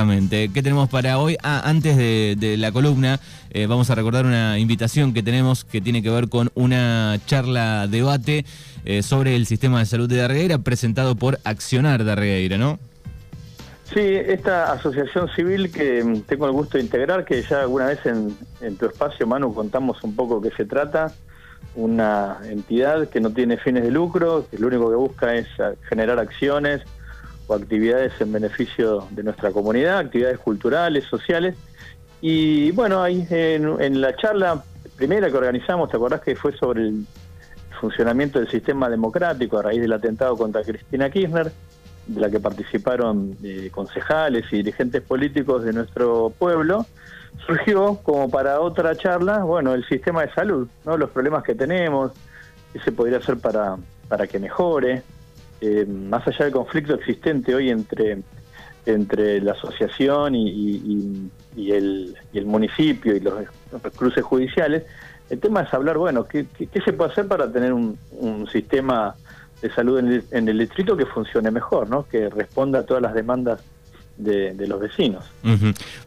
Exactamente. ¿Qué tenemos para hoy? Ah, antes de, la columna, eh, vamos a recordar una invitación que tenemos que tiene que ver con una charla debate eh, sobre el sistema de salud de Darregueira presentado por Accionar Darregueira, ¿no? Sí, esta asociación civil que mm, tengo el gusto de integrar, que ya alguna vez en, en tu espacio, Manu, contamos un poco qué se trata una entidad que no tiene fines de lucro, que lo único que busca es generar acciones actividades en beneficio de nuestra comunidad, actividades culturales, sociales. Y bueno, ahí en, la charla primera que organizamos, ¿te acordás que fue sobre el funcionamiento del sistema democrático a raíz del atentado contra Cristina Kirchner, de la que participaron eh, concejales y dirigentes políticos de nuestro pueblo? surgió como para otra charla, bueno, el sistema de salud, ¿no? Los problemas que tenemos, qué se podría hacer para, para que mejore, eh, más allá del conflicto existente hoy entre, entre la asociación y, y, el, y el, municipio y los, cruces judiciales, el tema es hablar, bueno, ¿qué, qué, se puede hacer para tener un, un sistema de salud en el, en el, distrito que funcione mejor, ¿no? que responda a todas las demandas de, los vecinos.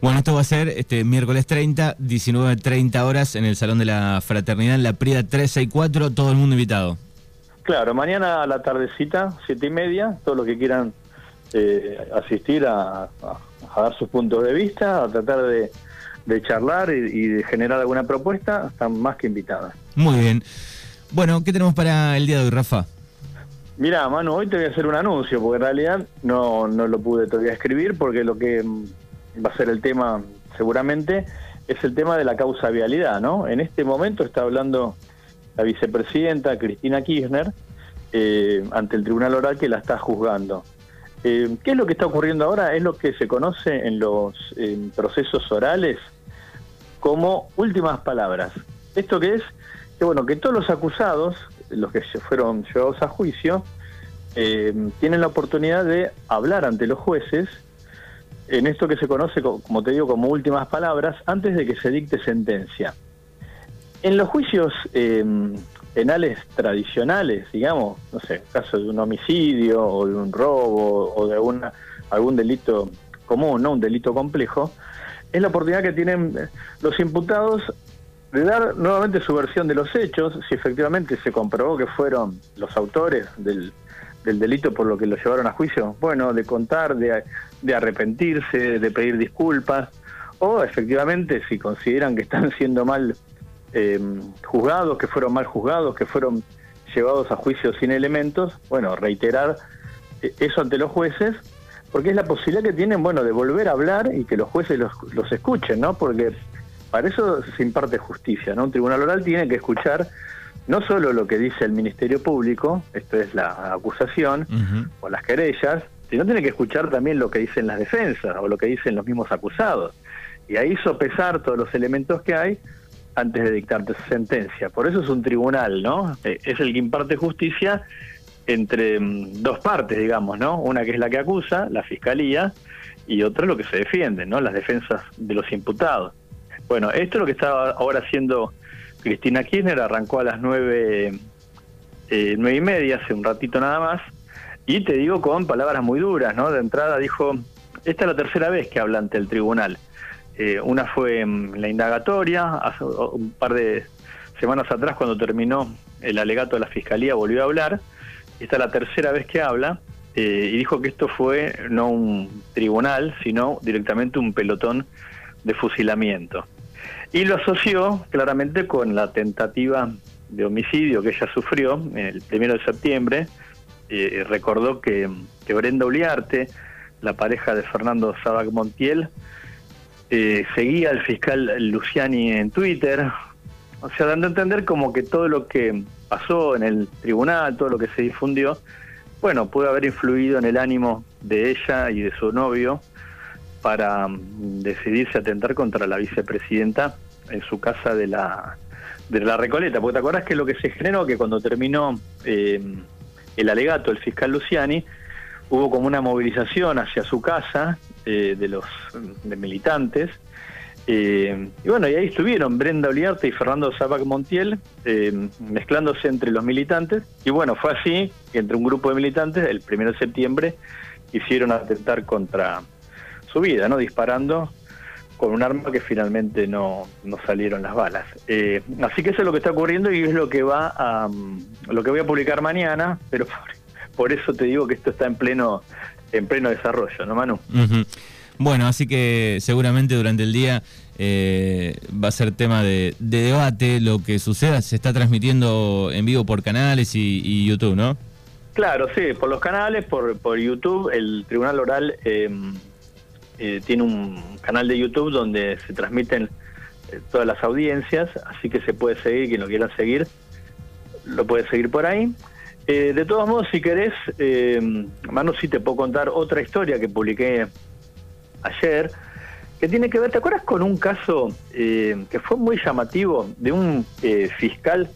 Bueno, esto va a ser este miércoles 30, 19.30 horas en el Salón de la Fraternidad, en la Prida 364, todo el mundo invitado. Claro, mañana a la tardecita, siete y media, todos los que quieran eh, asistir a, dar sus puntos de vista, a tratar de, charlar y, y, de generar alguna propuesta, están más que invitadas. Muy bien. Bueno, ¿qué tenemos para el día de hoy, Rafa? Mira, Manu, hoy te voy a hacer un anuncio, porque en realidad no, no lo pude todavía escribir, porque lo que mm, va a ser el tema seguramente es el tema de la causa vialidad, ¿no? En este momento está hablando la vicepresidenta Cristina Kirchner eh, ante el Tribunal Oral que la está juzgando. Eh, ¿Qué es lo que está ocurriendo ahora? Es lo que se conoce en los procesos orales como últimas palabras. ¿Esto qué es? Que bueno, que todos los acusados los que fueron llevados a juicio, eh, tienen la oportunidad de hablar ante los jueces en esto que se conoce, como te digo, como últimas palabras, antes de que se dicte sentencia. En los juicios eh, penales tradicionales, digamos, no sé, caso de un homicidio o de un robo o de una, algún delito común, no un delito complejo, es la oportunidad que tienen los imputados de dar nuevamente su versión de los hechos, si efectivamente se comprobó que fueron los autores del, delito por lo que lo llevaron a juicio, bueno, de contar, de, arrepentirse, de pedir disculpas, o efectivamente si consideran que están siendo mal eh, juzgados, que fueron mal juzgados, que fueron llevados a juicio sin elementos, bueno, reiterar eh, eso ante los jueces, porque es la posibilidad que tienen, bueno, de volver a hablar y que los jueces los, los escuchen, ¿no? Porque para eso se imparte justicia, ¿no? Un tribunal oral tiene que escuchar no solo lo que dice el Ministerio Público, esto es la acusación o las querellas, sino tiene que escuchar también lo que dicen las defensas o lo que dicen los mismos acusados. Y ahí sopesar todos los elementos que hay antes de dictarte sentencia. Por eso es un tribunal, ¿no? Eh, es el que imparte justicia entre mm, dos partes, digamos, ¿no? Una que es la que acusa, la fiscalía, y otra lo que se defiende, ¿no? Las defensas de los imputados. Bueno, esto es lo que está ahora haciendo Cristina Kirchner, arrancó a las nueve, eh, nueve y media, hace un ratito nada más, y te digo con palabras muy duras, ¿no? De entrada dijo, esta es la tercera vez que habla ante el tribunal. Eh, una fue la indagatoria, hace un par de semanas atrás cuando terminó el alegato de la fiscalía volvió a hablar, esta es la tercera vez que habla, eh, y dijo que esto fue no un tribunal, sino directamente un pelotón de fusilamiento. Y lo asoció claramente con la tentativa de homicidio que ella sufrió el primero de septiembre. Eh, recordó que, Brenda Uliarte, la pareja de Fernando Sabac Montiel, eh, seguía al fiscal Luciani en Twitter, o sea, dando a entender como que todo lo que pasó en el tribunal, todo lo que se difundió, bueno, pudo haber influido en el ánimo de ella y de su novio para mm, decidirse atentar contra la vicepresidenta en su casa de la, de la Recoleta. Porque te acuerdas que lo que se generó, que cuando terminó eh, el alegato del fiscal Luciani, hubo como una movilización hacia su casa eh, de los de militantes. Eh, y bueno, y ahí estuvieron Brenda Oliarte y Fernando Zapac Montiel mezclándose entre los militantes. Y bueno, fue así que entre un grupo de militantes, el primero de septiembre, hicieron atentar contra su vida, ¿no? Disparando con un arma que finalmente no, no salieron las balas. Eh, así que eso es lo que está ocurriendo y es lo que va a lo que voy a publicar mañana, pero por, eso te digo que esto está en pleno en pleno desarrollo, ¿no, Manu? Bueno, así que seguramente durante el día eh, va a ser tema de, debate lo que suceda. Se está transmitiendo en vivo por canales y, YouTube, ¿no? Claro, sí, por los canales, por, por YouTube. El Tribunal Oral eh, eh, tiene un canal de YouTube donde se transmiten todas las audiencias, así que se puede seguir, quien lo quiera seguir, lo puede seguir por ahí. De todos modos, si querés, Manu, sí te puedo contar otra historia que publiqué ayer, que tiene que ver, ¿te acuerdas con un caso eh, que fue muy llamativo de un eh, fiscal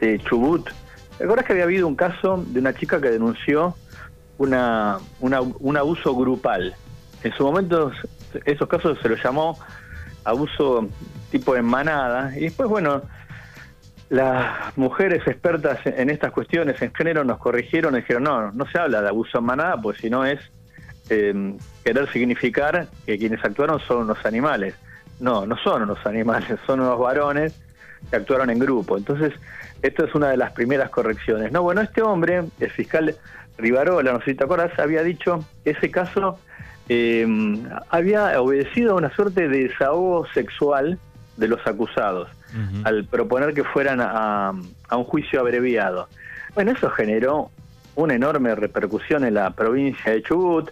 de Chubut? ¿Te acuerdas que había habido un caso de una chica que denunció una, un abuso grupal? En su momento esos casos se los llamó abuso tipo en manada y después, bueno, las mujeres expertas en estas cuestiones en género nos corrigieron y dijeron, no, no se habla de abuso en manada, pues si no es eh, querer significar que quienes actuaron son unos animales. No, no son unos animales, son unos varones que actuaron en grupo. Entonces, esto es una de las primeras correcciones. No, bueno, este hombre, el fiscal Rivarola, no sé si te acuerdas, había dicho que ese caso eh, había obedecido a una suerte de desahogo sexual de los acusados, al proponer que fueran a, a un juicio abreviado. Bueno, eso generó una enorme repercusión en la provincia de Chubut,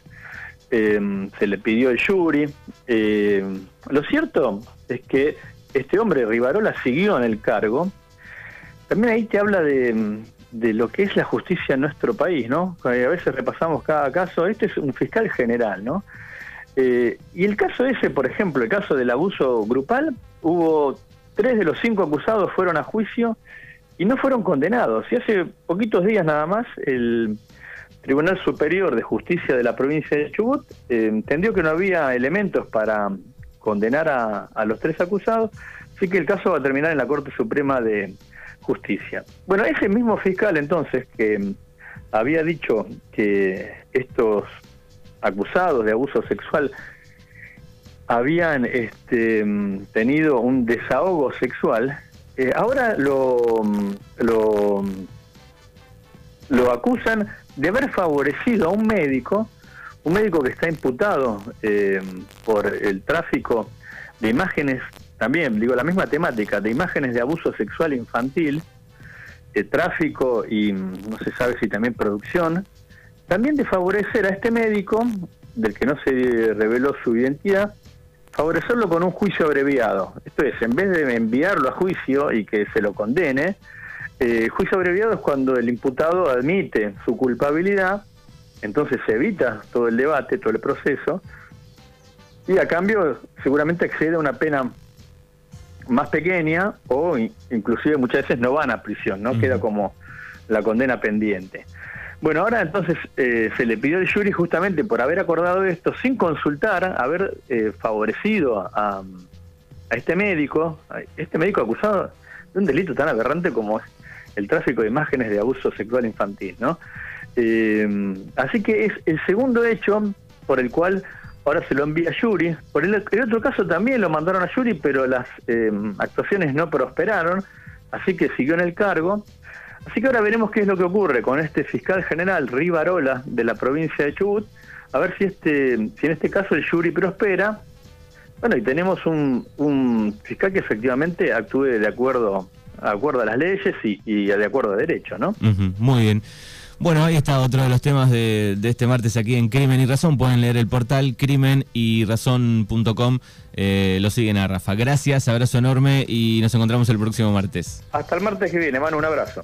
Em, se le pidió el jury. Em, lo cierto es que este hombre, Rivarola, siguió en el cargo. También ahí te habla de, lo que es la justicia en nuestro país, ¿no? A veces repasamos cada caso. Este es un fiscal general, ¿no? Eh, y el caso ese, por ejemplo, el caso del abuso grupal, hubo tres de los cinco acusados fueron a juicio y no fueron condenados. Y hace poquitos días nada más, el Tribunal Superior de Justicia de la provincia de Chubut eh, entendió que no había elementos para condenar a, los tres acusados, así que el caso va a terminar en la Corte Suprema de Justicia. Bueno, ese mismo fiscal entonces que había dicho que estos acusados de abuso sexual habían este, tenido un desahogo sexual, eh, ahora lo, lo, acusan de haber favorecido a un médico, un médico que está imputado eh, por el tráfico de imágenes, también digo la misma temática, de imágenes de abuso sexual infantil, de tráfico y no se sabe si también producción, también de favorecer a este médico, del que no se reveló su identidad, favorecerlo con un juicio abreviado. Esto es, en vez de enviarlo a juicio y que se lo condene, eh, juicio abreviado es cuando el imputado admite su culpabilidad, entonces se evita todo el debate, todo el proceso, y a cambio seguramente accede a una pena más pequeña o inclusive muchas veces no van a prisión, ¿no? Queda como la condena pendiente. Bueno, ahora entonces eh, se le pidió al jury justamente por haber acordado esto sin consultar, haber eh, favorecido a, a, este médico, este médico acusado de un delito tan aberrante como el tráfico de imágenes de abuso sexual infantil, ¿no? Eh, así que es el segundo hecho por el cual ahora se lo envía a Yuri. Por el, otro caso también lo mandaron a Yuri, pero las eh, actuaciones no prosperaron, así que siguió en el cargo. Así que ahora veremos qué es lo que ocurre con este fiscal general Rivarola de la provincia de Chubut, a ver si este, si en este caso el Yuri prospera. Bueno, y tenemos un, un fiscal que efectivamente actúe de acuerdo acuerdo a las leyes y, de acuerdo a derecho, ¿no? muy bien. Bueno, ahí está otro de los temas de, este martes aquí en Crimen y Razón. Pueden leer el portal crimen y razón.com. Eh, lo siguen a Rafa. Gracias, abrazo enorme y nos encontramos el próximo martes. Hasta el martes que viene, mano, un abrazo.